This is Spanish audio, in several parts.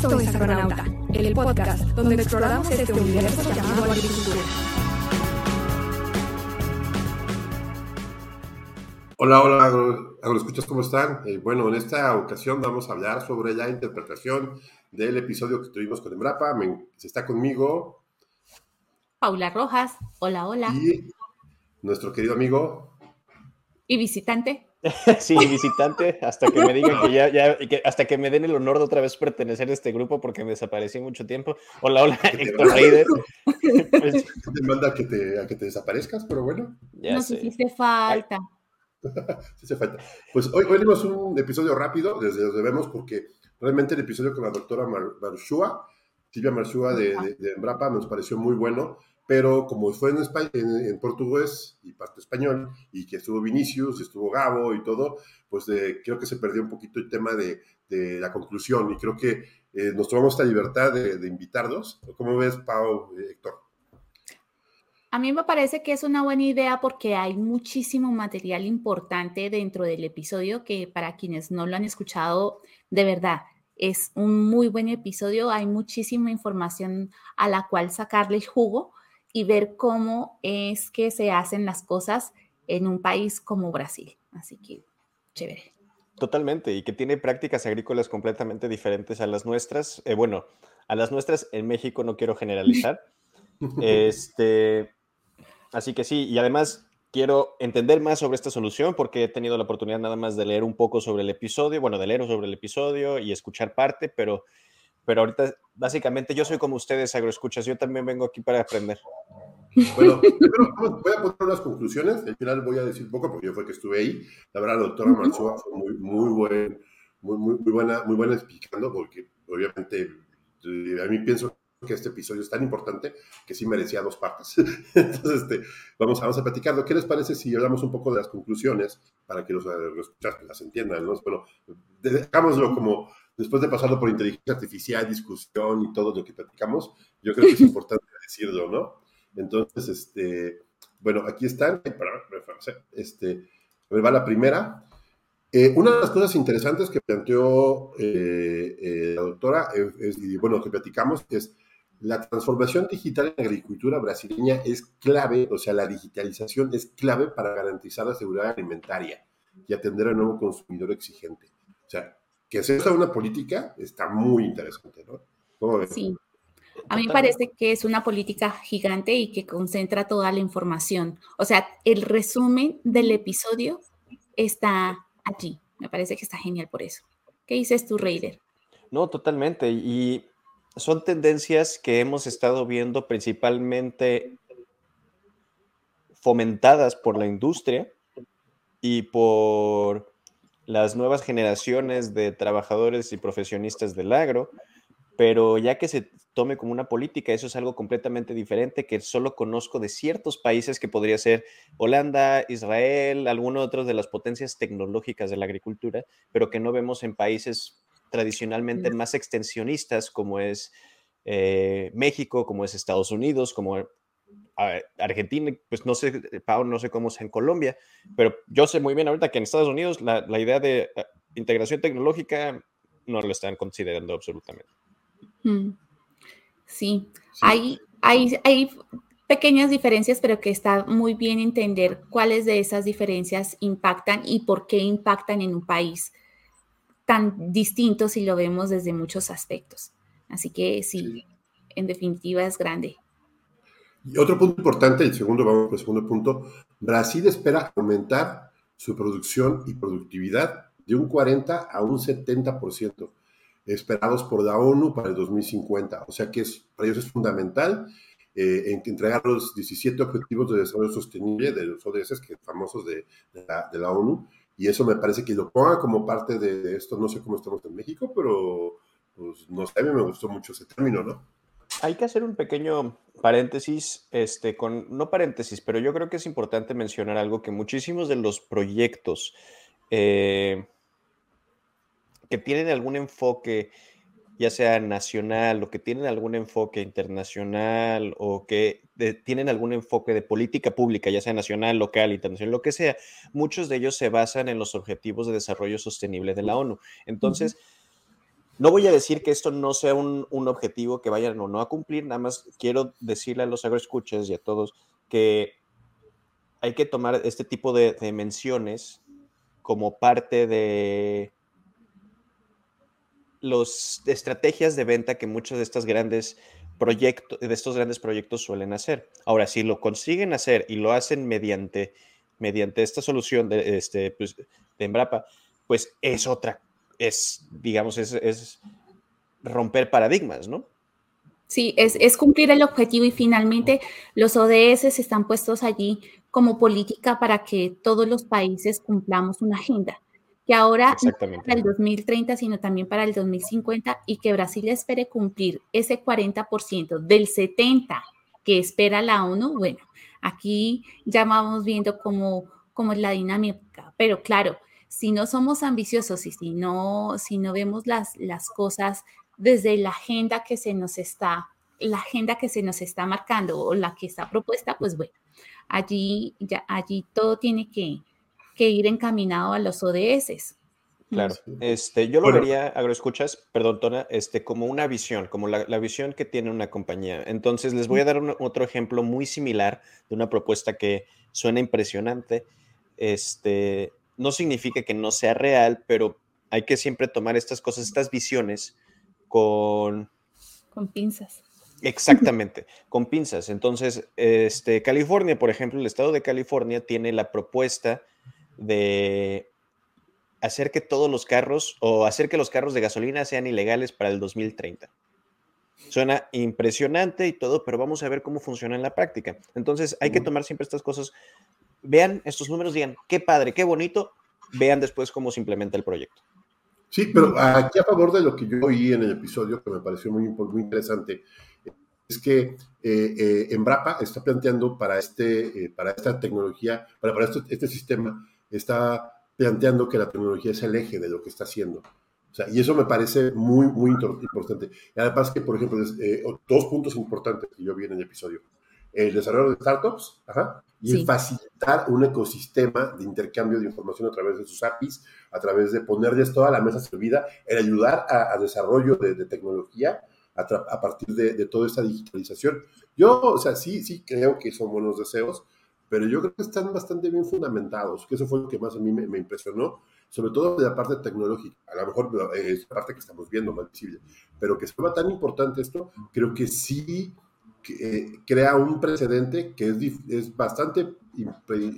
Esto es Agronauta, el podcast donde exploramos este universo llamado agricultura. Hola, hola, agroescuchas, ¿cómo están? Eh, bueno, en esta ocasión vamos a hablar sobre la interpretación del episodio que tuvimos con Embrapa. se está conmigo. Paula Rojas, hola, hola. Y nuestro querido amigo. Y visitante. sí, visitante, hasta que me digan que ya, ya hasta que me den el honor de otra vez pertenecer a este grupo porque me desaparecí mucho tiempo. Hola, hola, Héctor Reider. Pues, te manda a que te, a que te desaparezcas, pero bueno. Ya Nos hiciste falta. sí se falta. Pues hoy, hoy tenemos un episodio rápido, desde donde vemos, porque realmente el episodio con la doctora Marshua, Silvia Marshua de, de, de Embrapa, nos pareció muy bueno pero como fue en, en, portugués y parte español, y que estuvo Vinicius, estuvo Gabo y todo, pues creo que se perdió un poquito el tema de, la conclusión, y creo que eh, nos tomamos esta libertad de, invitarlos. ¿Cómo ves, Pau, eh, Héctor? A mí me parece que es una buena idea porque hay muchísimo material importante dentro del episodio que para quienes no lo han escuchado, de verdad, es un muy buen episodio. Hay muchísima información a la cual sacarle jugo y ver cómo es que se hacen las cosas en un país como Brasil. Así que, chévere. Totalmente, y que tiene prácticas agrícolas completamente diferentes a las nuestras. Eh, bueno, a las nuestras en México no quiero generalizar. este, así que sí, y además quiero entender más sobre esta solución porque he tenido la oportunidad nada más de leer un poco sobre el episodio, bueno, de leer sobre el episodio y escuchar parte, pero pero ahorita básicamente yo soy como ustedes, agroescuchas, yo también vengo aquí para aprender. Bueno, primero voy a poner unas conclusiones, al final voy a decir poco, porque yo fue que estuve ahí, la verdad, la doctora Marzúa fue muy, muy, buen, muy, muy, muy, buena, muy buena explicando, porque obviamente a mí pienso que este episodio es tan importante que sí merecía dos partes. Entonces, este, vamos, vamos a platicar. ¿Qué les parece si hablamos un poco de las conclusiones para que los, los las entiendan? ¿no? Bueno, dejámoslo como después de pasarlo por inteligencia artificial, discusión y todo lo que platicamos, yo creo que es importante decirlo, ¿no? Entonces, este, bueno, aquí están, este, va la primera. Eh, una de las cosas interesantes que planteó eh, eh, la doctora, y bueno, que platicamos, es la transformación digital en agricultura brasileña es clave, o sea, la digitalización es clave para garantizar la seguridad alimentaria y atender al nuevo consumidor exigente. O sea, que sea una política está muy interesante, ¿no? Sí. A mí me parece que es una política gigante y que concentra toda la información. O sea, el resumen del episodio está allí. Me parece que está genial por eso. ¿Qué dices tú, Raider? No, totalmente. Y son tendencias que hemos estado viendo principalmente fomentadas por la industria y por las nuevas generaciones de trabajadores y profesionistas del agro, pero ya que se tome como una política, eso es algo completamente diferente que solo conozco de ciertos países que podría ser Holanda, Israel, algunos otros de las potencias tecnológicas de la agricultura, pero que no vemos en países tradicionalmente más extensionistas como es eh, México, como es Estados Unidos, como Argentina, pues no sé, Pau, no sé cómo es en Colombia, pero yo sé muy bien ahorita que en Estados Unidos la, idea de eh, integración tecnológica no lo están considerando absolutamente. Mm. Sí, Hay, hay, hay pequeñas diferencias, pero que está muy bien entender cuáles de esas diferencias impactan y por qué impactan en un país tan distinto si lo vemos desde muchos aspectos. Así que sí. en definitiva es grande. Y otro punto importante, el segundo, vamos el segundo punto, Brasil espera aumentar su producción y productividad de un 40 a un 70%, esperados por la ONU para el 2050. O sea que es, para ellos es fundamental eh, entregar los 17 Objetivos de Desarrollo Sostenible de los ODS, que famosos de, la, ONU, y eso me parece que lo ponga como parte de, esto. No sé cómo estamos en México, pero pues, no sé, a mí me gustó mucho ese término, ¿no? Hay que hacer un pequeño paréntesis, este, con, no paréntesis, pero yo creo que es importante mencionar algo que muchísimos de los proyectos eh, que tienen algún enfoque, ya sea nacional o que tienen algún enfoque internacional o que tienen algún enfoque de política pública, ya sea nacional, local, internacional, lo que sea, muchos de ellos se basan en los objetivos de desarrollo sostenible de la ONU. Entonces, no voy a decir que esto no sea un, objetivo que vayan o no a cumplir, nada más quiero decirle a los agroescuchas y a todos que hay que tomar este tipo de, menciones como parte de las estrategias de venta que muchos de estos grandes proyectos, de estos grandes proyectos suelen hacer. Ahora, si lo consiguen hacer y lo hacen mediante, mediante esta solución de, este, pues, de Embrapa, pues es otra, es, digamos, es, romper paradigmas, ¿no? Sí, es, es, cumplir el objetivo y finalmente los ODS están puestos allí como política para que todos los países cumplamos una agenda que ahora no para el 2030, sino también para el 2050 y que Brasil espere cumplir ese 40% del 70% que espera la ONU, bueno, aquí ya vamos viendo cómo, cómo es la dinámica, pero claro, si no somos ambiciosos y si no, si no vemos las, las cosas desde la agenda que se nos está, la agenda que se nos está marcando o la que está propuesta, pues bueno, allí, ya, allí todo tiene que, que ir encaminado a los ODS. Claro, este, yo lo vería, agroescuchas, perdón, Tona, este, como una visión, como la, visión que tiene una compañía. Entonces, les voy a dar otro ejemplo muy similar de una propuesta que suena impresionante. Este, no significa que no sea real, pero hay que siempre tomar estas cosas, estas visiones con... Con pinzas. Exactamente, con pinzas. Entonces, este, California, por ejemplo, el estado de California tiene la propuesta de hacer que todos los carros o hacer que los carros de gasolina sean ilegales para el 2030. Suena impresionante y todo, pero vamos a ver cómo funciona en la práctica. Entonces hay que tomar siempre estas cosas. Vean estos números, digan, qué padre, qué bonito. Vean después cómo se implementa el proyecto. Sí, pero aquí a favor de lo que yo oí en el episodio, que me pareció muy, muy interesante, es que eh, eh, Embrapa está planteando para, este, eh, para esta tecnología, para, para este, este sistema, está planteando que la tecnología es el eje de lo que está haciendo. O sea, y eso me parece muy, muy importante. Y además que, por ejemplo, eh, dos puntos importantes que yo vi en el episodio. El desarrollo de startups y facilitar un ecosistema de intercambio de información a través de sus APIs, a través de ponerles toda la mesa servida, el ayudar a, desarrollo de, tecnología a, a partir de, de, toda esta digitalización. Yo, o sea, sí, sí creo que son buenos deseos, pero yo creo que están bastante bien fundamentados, que eso fue lo que más a mí me, impresionó, sobre todo de la parte tecnológica, a lo mejor es la parte que estamos viendo más visible, pero que se tan importante esto, creo que sí eh, crea un precedente que es, es bastante,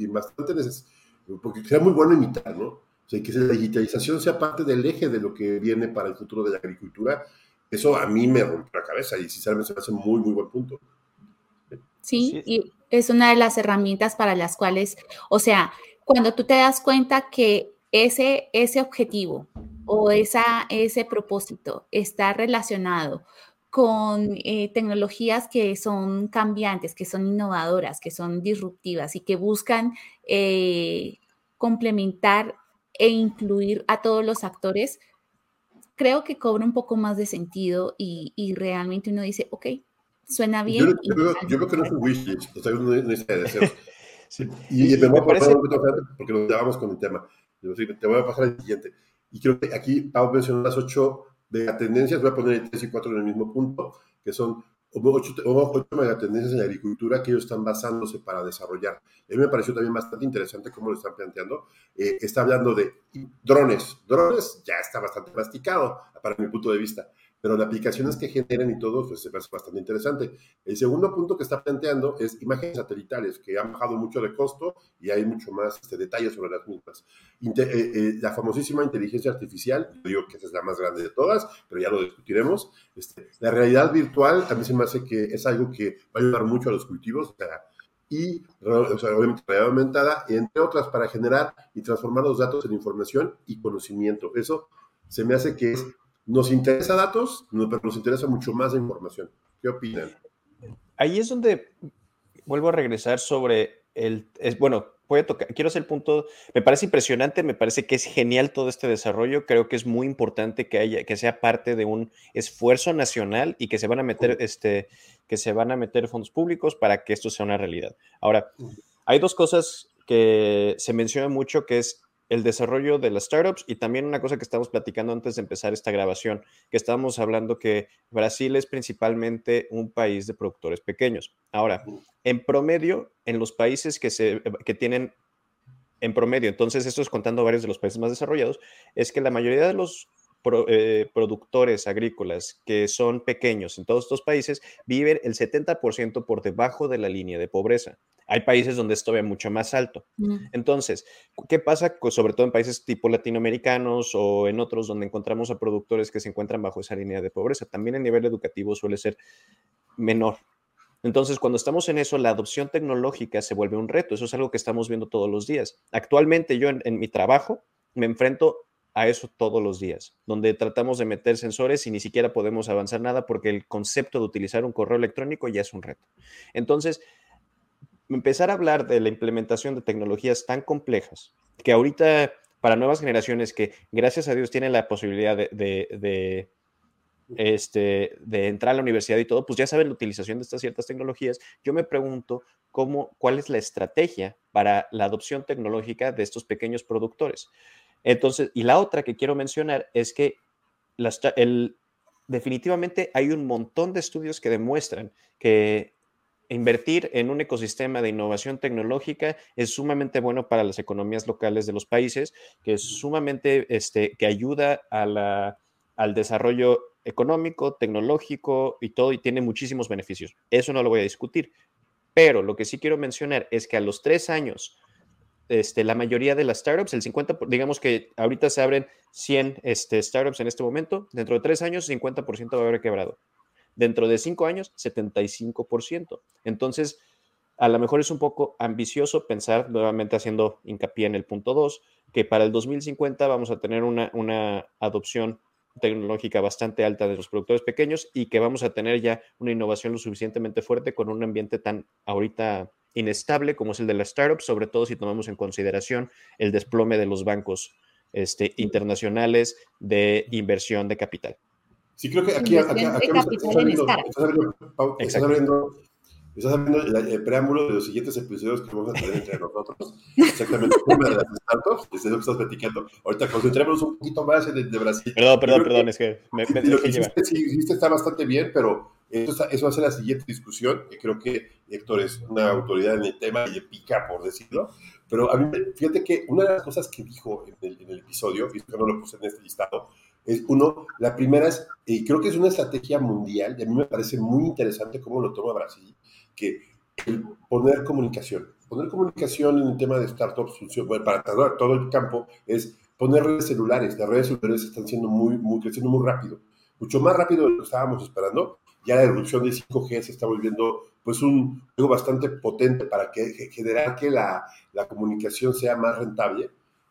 bastante necesario, porque sería muy bueno imitar, ¿no? O sea, que la digitalización sea parte del eje de lo que viene para el futuro de la agricultura, eso a mí me rompe la cabeza y sinceramente se me hace muy, muy buen punto. Sí, y es una de las herramientas para las cuales, o sea, cuando tú te das cuenta que ese, ese objetivo o esa, ese propósito está relacionado con eh, tecnologías que son cambiantes, que son innovadoras, que son disruptivas y que buscan eh, complementar e incluir a todos los actores, creo que cobra un poco más de sentido y, y realmente uno dice, ok, Suena bien. Yo, creo que no es un wishlist, o sea, una lista de deseos. Y, me voy a pasar un poquito porque nos llevamos con el tema. Te voy a pasar al siguiente. Y creo que aquí Pau mencionó las ocho megatendencias, voy a poner el tres y cuatro en el mismo punto, que son ocho, ocho megatendencias en la agricultura que ellos están basándose para desarrollar. A mí me pareció también bastante interesante cómo lo están planteando. Eh, está hablando de drones. Drones ya está bastante masticado, para mi punto de vista pero las aplicaciones que generan y todo, pues se me bastante interesante. El segundo punto que está planteando es imágenes satelitales, que han bajado mucho de costo y hay mucho más este, detalles sobre las mismas. Eh, eh, la famosísima inteligencia artificial, yo digo que esa es la más grande de todas, pero ya lo discutiremos. Este, la realidad virtual a mí se me hace que es algo que va a ayudar mucho a los cultivos, o sea, y o sea, obviamente realidad aumentada, entre otras, para generar y transformar los datos en información y conocimiento. Eso se me hace que es nos interesa datos, pero nos interesa mucho más información. ¿Qué opinan? Ahí es donde vuelvo a regresar sobre el, es, bueno, voy a tocar, quiero hacer el punto, me parece impresionante, me parece que es genial todo este desarrollo, creo que es muy importante que haya, que sea parte de un esfuerzo nacional y que se van a meter, este, que se van a meter fondos públicos para que esto sea una realidad. Ahora, hay dos cosas que se mencionan mucho, que es el desarrollo de las startups y también una cosa que estamos platicando antes de empezar esta grabación, que estábamos hablando que Brasil es principalmente un país de productores pequeños. Ahora, en promedio, en los países que, se, que tienen en promedio, entonces esto es contando varios de los países más desarrollados, es que la mayoría de los eh, productores agrícolas que son pequeños en todos estos países viven el 70% por debajo de la línea de pobreza. Hay países donde esto ve mucho más alto. Entonces, ¿qué pasa sobre todo en países tipo latinoamericanos o en otros donde encontramos a productores que se encuentran bajo esa línea de pobreza? También a nivel educativo suele ser menor. Entonces, cuando estamos en eso, la adopción tecnológica se vuelve un reto. Eso es algo que estamos viendo todos los días. Actualmente yo en mi trabajo me enfrento a eso todos los días, donde tratamos de meter sensores y ni siquiera podemos avanzar nada porque el concepto de utilizar un correo electrónico ya es un reto. Entonces, empezar a hablar de la implementación de tecnologías tan complejas que ahorita para nuevas generaciones que gracias a Dios tienen la posibilidad de, este, de entrar a la universidad y todo, pues ya saben la utilización de estas ciertas tecnologías. Yo me pregunto cómo, cuál es la estrategia para la adopción tecnológica de estos pequeños productores. Entonces, y la otra que quiero mencionar es que definitivamente hay un montón de estudios que demuestran que invertir en un ecosistema de innovación tecnológica es sumamente bueno para las economías locales de los países, que es sumamente, este, que ayuda a al desarrollo económico, tecnológico y todo, y tiene muchísimos beneficios. Eso no lo voy a discutir. Pero lo que sí quiero mencionar es que a los tres años este, la mayoría de las startups, el 50%, digamos que ahorita se abren 100 este, startups en este momento, dentro de tres años 50% va a haber quebrado. Dentro de cinco años, 75%. Entonces, a lo mejor es un poco ambicioso pensar, nuevamente haciendo hincapié en el punto 2, que para el 2050 vamos a tener una, una adopción tecnológica bastante alta de los productores pequeños y que vamos a tener ya una innovación lo suficientemente fuerte con un ambiente tan ahorita inestable como es el de las startups, sobre todo si tomamos en consideración el desplome de los bancos este, internacionales de inversión de capital. Sí, creo que aquí, aquí, aquí, estás abriendo, Estás viendo el, preámbulo de los siguientes episodios que vamos a tener entre nosotros. Exactamente, una de las startups, es lo que estás platicando. Ahorita concentrémonos un poquito más en el de Brasil. Perdón, perdón, perdón, es que me, me Lo que hiciste, sí, hiciste está bastante bien, pero eso, eso, va a ser la siguiente discusión, que creo que Héctor es una autoridad en el tema y pica, por decirlo. Pero a mí, fíjate que una de las cosas que dijo en el, en el episodio, y esto no lo puse en este listado, es uno, la primera es, y creo que es una estrategia mundial, y a mí me parece muy interesante cómo lo toma Brasil, que el poner comunicación, poner comunicación en el tema de startups, bueno, para todo el campo, es poner redes celulares. Las redes celulares están siendo muy, muy, creciendo muy rápido, mucho más rápido de lo que estábamos esperando. Ya la erupción de 5G se está volviendo pues un algo bastante potente para que, generar que la, la comunicación sea más rentable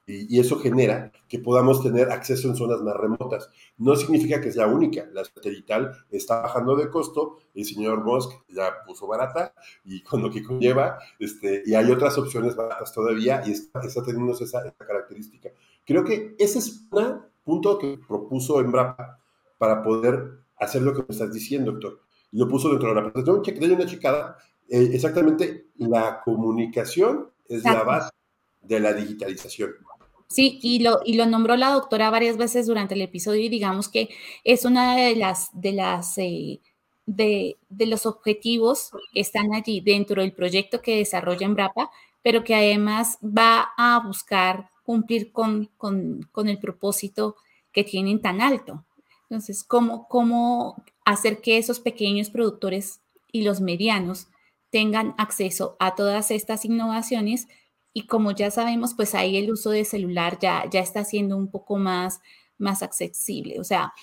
y, eso genera que podamos tener acceso en zonas más remotas. No significa que es la única, la satelital está bajando de costo, el señor Musk ya puso barata y con lo que conlleva, este, y hay otras opciones baratas todavía y está, está teniendo esa, esa, característica. Creo que ese es un punto que propuso Embrapa para poder hacer lo que me estás diciendo, doctor. Y lo puso dentro de la presentación, de una checada, eh, exactamente la comunicación es la base de la digitalización. Sí, y lo, y lo nombró la doctora varias veces durante el episodio y digamos que es una de las, de las, eh, de, los objetivos que están allí dentro del proyecto que desarrolla Embrapa, pero que además va a buscar cumplir con, el propósito que tienen tan alto. Entonces, ¿cómo, ¿cómo hacer que esos pequeños productores y los medianos tengan acceso a todas estas innovaciones y como ya sabemos, pues ahí el uso de celular ya, ya está siendo un poco más, más accesible. O sea,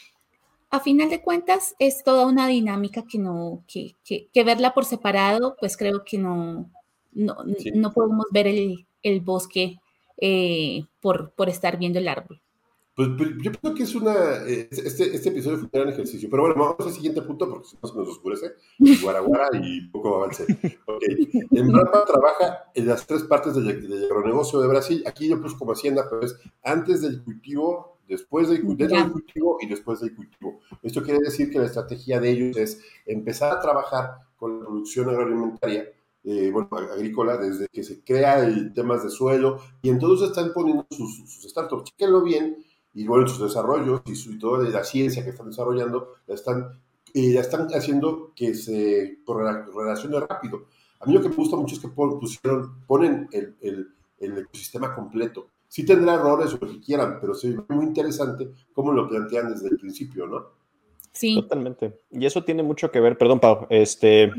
a final de cuentas es toda una dinámica que no, que, que, verla por separado, pues creo que no, no, no podemos ver el, el bosque eh, por, por estar viendo el árbol. Pues, pues, yo creo que es una. Eh, este, este episodio fue un gran ejercicio. Pero bueno, vamos al siguiente punto porque si no se nos oscurece. Guaraguara y poco avance. Ok. En Brapa trabaja en las tres partes del, agronegocio de Brasil. Aquí yo puse como hacienda, pero es antes del cultivo, después del, dentro del cultivo y después del cultivo. Esto quiere decir que la estrategia de ellos es empezar a trabajar con la producción agroalimentaria eh, bueno, agrícola desde que se crea el temas de suelo y entonces están poniendo sus, sus startups. Chequenlo bien y bueno, sus desarrollos y, su, y toda la ciencia que están desarrollando la están, eh, la están haciendo que se relacione rápido. A mí lo que me gusta mucho es que pusieron, ponen el, el, el ecosistema completo. Sí tendrá errores o lo que quieran, pero es muy interesante cómo lo plantean desde el principio, ¿no? Sí. Totalmente. Y eso tiene mucho que ver, perdón, Pau, este,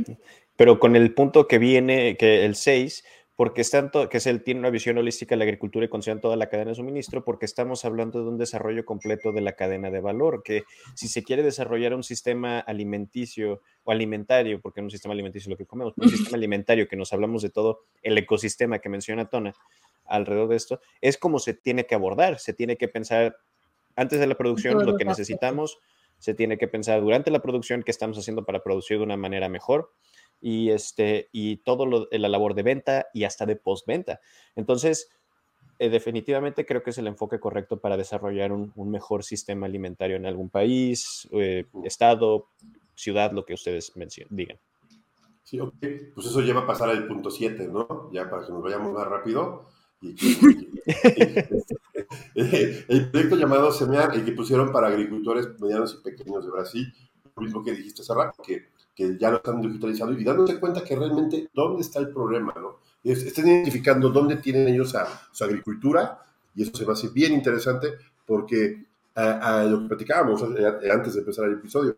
pero con el punto que viene, que el 6, porque es tanto, que es el, tiene una visión holística de la agricultura y considera toda la cadena de suministro, porque estamos hablando de un desarrollo completo de la cadena de valor, que si se quiere desarrollar un sistema alimenticio o alimentario, porque no un sistema alimenticio es lo que comemos, un sistema alimentario que nos hablamos de todo el ecosistema que menciona Tona alrededor de esto, es como se tiene que abordar, se tiene que pensar antes de la producción lo que necesitamos, se tiene que pensar durante la producción qué estamos haciendo para producir de una manera mejor y, este, y todo lo, la labor de venta y hasta de postventa. Entonces, eh, definitivamente creo que es el enfoque correcto para desarrollar un, un mejor sistema alimentario en algún país, eh, estado, ciudad, lo que ustedes digan. Sí, ok. Pues eso lleva a pasar al punto 7, ¿no? Ya para que nos vayamos más rápido. Y, el proyecto llamado SEMEAR, el que pusieron para agricultores medianos y pequeños de Brasil, lo mismo que dijiste hace rato, que que ya lo están digitalizando y dándose cuenta que realmente dónde está el problema, ¿no? están identificando dónde tienen ellos a, su agricultura y eso se va a hacer bien interesante porque a, lo que platicábamos antes de empezar el episodio,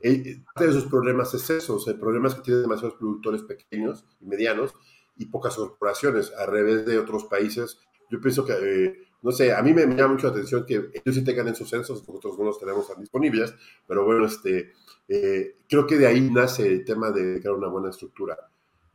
eh, parte de sus problemas es eso, o sea, el problema es que tienen demasiados productores pequeños y medianos y pocas corporaciones, al revés de otros países. Yo pienso que, eh, no sé, a mí me, me, llama mucho la atención que ellos sí tengan esos censos, nosotros no los tenemos tan disponibles, pero bueno, este, eh, creo que de ahí nace el tema de crear una buena estructura.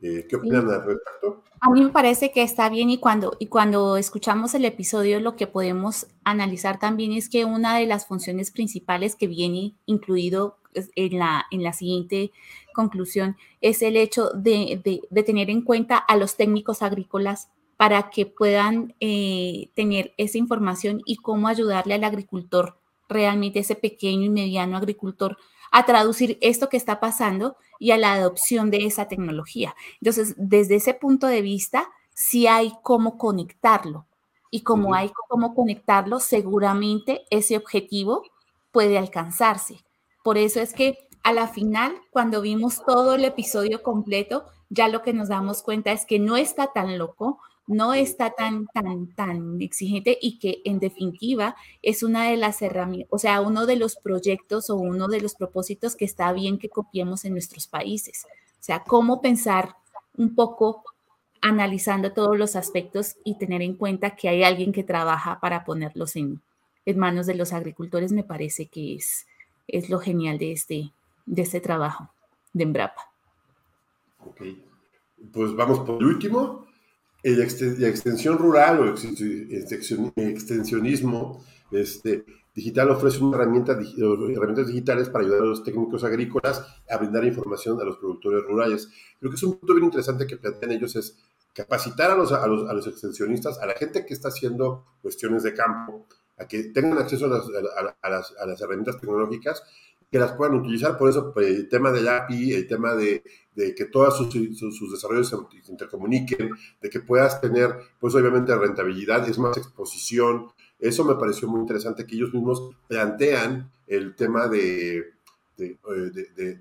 Eh, ¿Qué opinan al respecto? A mí me parece que está bien y cuando, y cuando escuchamos el episodio lo que podemos analizar también es que una de las funciones principales que viene incluido en la, en la siguiente conclusión es el hecho de, de, de tener en cuenta a los técnicos agrícolas para que puedan eh, tener esa información y cómo ayudarle al agricultor, realmente ese pequeño y mediano agricultor, a traducir esto que está pasando y a la adopción de esa tecnología. Entonces, desde ese punto de vista, sí hay cómo conectarlo. Y como hay cómo conectarlo, seguramente ese objetivo puede alcanzarse. Por eso es que a la final, cuando vimos todo el episodio completo, ya lo que nos damos cuenta es que no está tan loco, no está tan, tan, tan exigente y que en definitiva es una de las herramientas, o sea, uno de los proyectos o uno de los propósitos que está bien que copiemos en nuestros países. O sea, cómo pensar un poco analizando todos los aspectos y tener en cuenta que hay alguien que trabaja para ponerlos en, en manos de los agricultores, me parece que es, es lo genial de este, de este trabajo de Embrapa. Ok, pues vamos por el último, la extensión rural o extensionismo este, digital ofrece una herramienta, herramientas digitales para ayudar a los técnicos agrícolas a brindar información a los productores rurales. Creo que es un punto bien interesante que plantean ellos es capacitar a los, a los, a los extensionistas, a la gente que está haciendo cuestiones de campo, a que tengan acceso a las, a las, a las herramientas tecnológicas que las puedan utilizar. Por eso pues, el tema del API, el tema de, de que todos sus, sus, desarrollos se intercomuniquen, de que puedas tener, pues obviamente, rentabilidad, es más exposición. Eso me pareció muy interesante que ellos mismos plantean el tema de, de,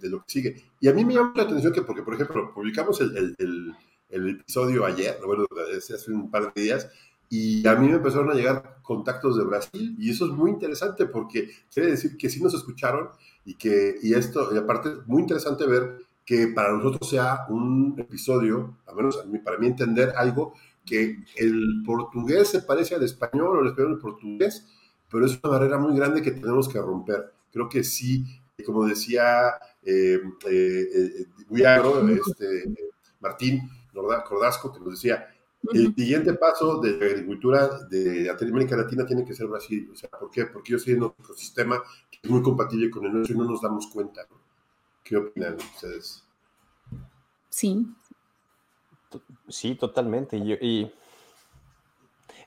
de lo que sigue. Y a mí me llama la atención que, porque, por ejemplo, publicamos el, el, el, el episodio ayer, bueno, hace un par de días, y a mí me empezaron a llegar contactos de Brasil y eso es muy interesante porque quiere decir que sí nos escucharon y que y esto y aparte es muy interesante ver que para nosotros sea un episodio, al menos para mí entender algo que el portugués se parece al español o el español al portugués, pero es una barrera muy grande que tenemos que romper. Creo que sí, como decía eh, eh, eh, este, Martín Cordasco, que nos decía, el siguiente paso de la agricultura de América Latina tiene que ser Brasil. O sea, ¿por qué? Porque ellos tienen un ecosistema que es muy compatible con el nuestro y no nos damos cuenta. ¿Qué opinan ustedes? Sí. Sí, totalmente. Y, y,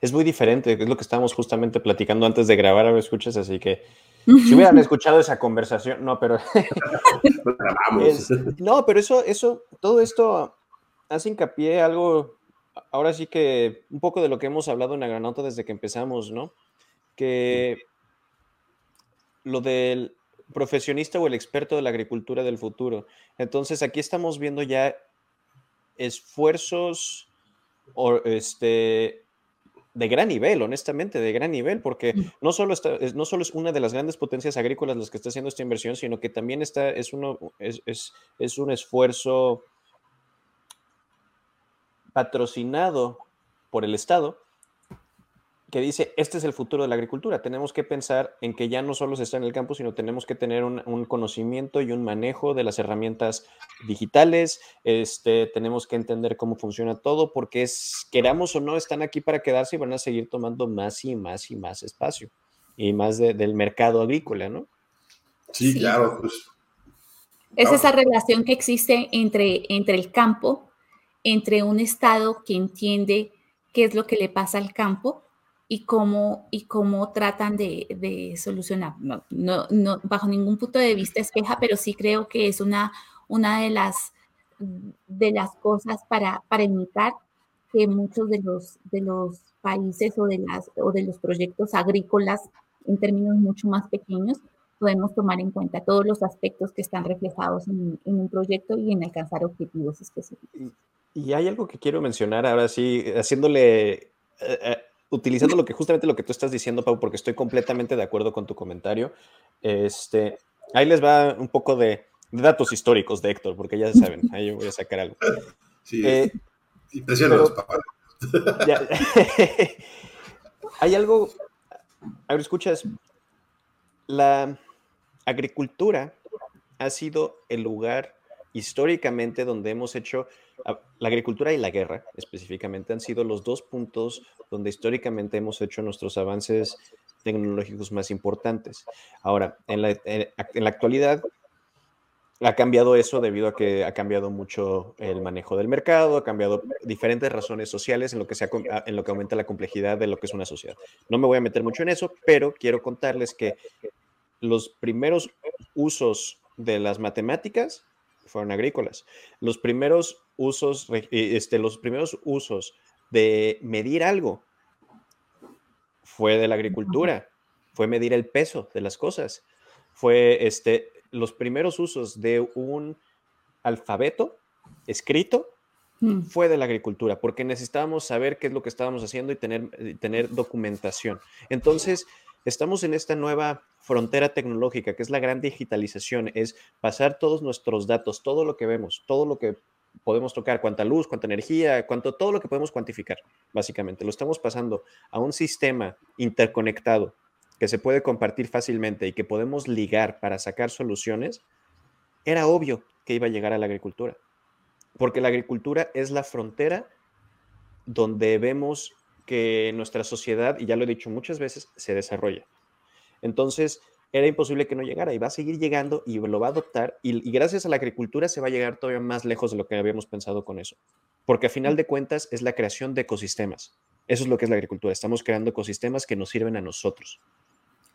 es muy diferente. Es lo que estábamos justamente platicando antes de grabar. Ahora escuchas, así que si hubieran escuchado esa conversación, no, pero. es, no, pero eso, eso, todo esto hace hincapié algo, ahora sí que un poco de lo que hemos hablado en la granota desde que empezamos, ¿no? Que lo del profesionista o el experto de la agricultura del futuro. Entonces, aquí estamos viendo ya esfuerzos o este, de gran nivel, honestamente, de gran nivel, porque mm. no solo, está, no solo es una de las grandes potencias agrícolas las que está haciendo esta inversión, sino que también está, es, uno, es, es, es un esfuerzo patrocinado por el Estado que dice, este es el futuro de la agricultura. Tenemos que pensar en que ya no solo se está en el campo, sino tenemos que tener un, conocimiento y un manejo de las herramientas digitales. Este, tenemos que entender cómo funciona todo, porque es, queramos o no, están aquí para quedarse y van a seguir tomando más y más y más espacio y más del mercado agrícola, ¿no? Sí, claro. Pues, es esa relación que existe entre, entre el campo, entre un Estado que entiende qué es lo que le pasa al campo y cómo, y cómo tratan de, de solucionar. No, no, bajo ningún punto de vista es queja, pero sí creo que es una, una de, las, de las cosas para, para imitar que muchos de los, de los países o de, las, o de los proyectos agrícolas en términos mucho más pequeños podemos tomar en cuenta todos los aspectos que están reflejados en, en un proyecto y en alcanzar objetivos específicos. Y hay algo que quiero mencionar ahora sí, haciéndole eh, eh, utilizando lo que justamente lo que tú estás diciendo, Pau, porque estoy completamente de acuerdo con tu comentario. Este, ahí les va un poco de, datos históricos de Héctor, porque ya saben, ahí yo voy a sacar algo. Sí, eh, los papás. hay algo, a ver, escuchas, la agricultura ha sido el lugar históricamente donde hemos hecho la agricultura y la guerra específicamente han sido los dos puntos donde históricamente hemos hecho nuestros avances tecnológicos más importantes. Ahora, en la, actualidad ha cambiado eso debido a que ha cambiado mucho el manejo del mercado, ha cambiado diferentes razones sociales en lo que, se en lo que aumenta la complejidad de lo que es una sociedad. No me voy a meter mucho en eso, pero quiero contarles que los primeros usos de las matemáticas fueron agrícolas. Los primeros usos, eh, este, los primeros usos de medir algo fue de la agricultura, fue medir el peso de las cosas, fue este, los primeros usos de un alfabeto escrito mm. fue de la agricultura, porque necesitábamos saber qué es lo que estábamos haciendo y tener, tener documentación. Entonces, estamos en esta nueva frontera tecnológica, que es la gran digitalización, es pasar todos nuestros datos, todo lo que vemos, todo lo que podemos tocar, cuánta luz, cuánta energía, cuánto, todo lo que podemos cuantificar, básicamente. Lo estamos pasando a un sistema interconectado que se puede compartir fácilmente y que podemos ligar para sacar soluciones, era obvio que iba a llegar a la agricultura, porque la agricultura es la frontera donde vemos que nuestra sociedad, y ya lo he dicho muchas veces, se desarrolla. Entonces, era imposible que no llegara y va a seguir llegando y lo va a adoptar y, gracias a la agricultura se va a llegar todavía más lejos de lo que habíamos pensado con eso. Porque a final de cuentas es la creación de ecosistemas. Eso es lo que es la agricultura. Estamos creando ecosistemas que nos sirven a nosotros.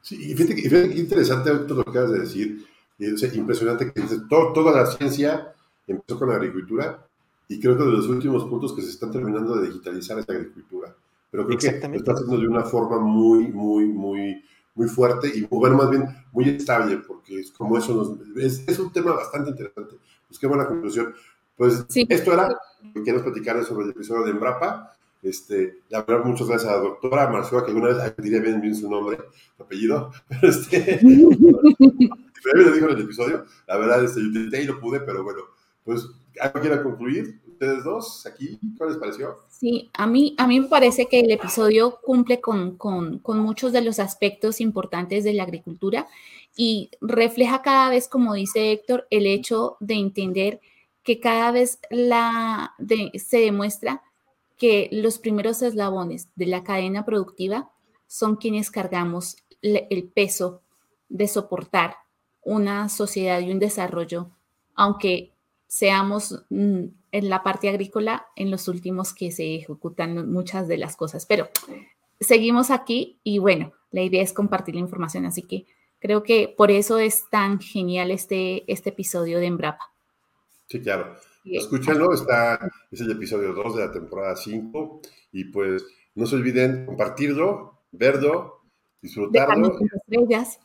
Sí, y fíjate, qué interesante todo lo que acabas de decir. Es impresionante que toda la ciencia empezó con la agricultura y creo que de los últimos puntos que se están terminando de digitalizar es la agricultura pero creo que lo está haciendo de una forma muy, muy, muy, muy fuerte y, bueno, más bien muy estable, porque es como eso nos, es, es, un tema bastante interesante. Pues qué buena conclusión. Pues esto era lo que nos platicar sobre el episodio de Embrapa. Este, la verdad, muchas gracias a la doctora Marcela, que alguna vez diré bien, bien su nombre, su apellido, pero este, lo dijo en el episodio, la verdad, este, yo intenté y lo pude, pero bueno, pues, ¿algo quiera concluir? Ustedes dos aquí? ¿Cuál les pareció? Sí, a mí, a mí me parece que el episodio cumple con, muchos de los aspectos importantes de la agricultura y refleja cada vez, como dice Héctor, el hecho de entender que cada vez la, se demuestra que los primeros eslabones de la cadena productiva son quienes cargamos el peso de soportar una sociedad y un desarrollo, aunque seamos mm, en la parte agrícola en los últimos que se ejecutan muchas de las cosas. Pero seguimos aquí y bueno, la idea es compartir la información, así que creo que por eso es tan genial este, este episodio de Embrapa. Sí, claro. escúchenlo, está, es el episodio 2 de la temporada 5 y pues no se olviden compartirlo, verlo, disfrutarlo. cinco estrellas.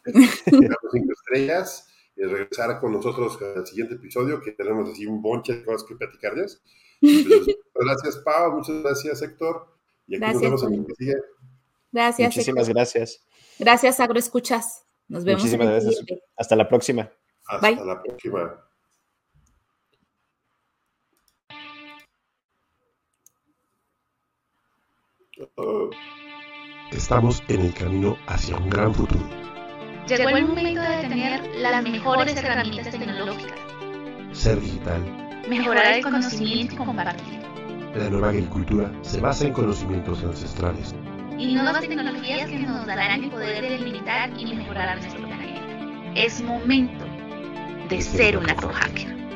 cinco estrellas regresar con nosotros al siguiente episodio que tenemos así un bonche de cosas que platicarles. Pues, gracias, Pau, muchas gracias, Héctor. Y aquí gracias, nos vemos en el que sigue. Gracias. Muchísimas gracias. Gracias, Agroescuchas. Nos vemos. Muchísimas gracias. Hasta la próxima. Hasta la próxima. Estamos en el camino hacia un gran futuro. Llegó el momento de tener las mejores herramientas tecnológicas. Ser digital. Mejorar el conocimiento y compartir. La nueva agricultura se basa en conocimientos ancestrales. Y nuevas tecnologías que nos darán el poder de delimitar y mejorar nuestro planeta. Es momento de ser un agrohacker.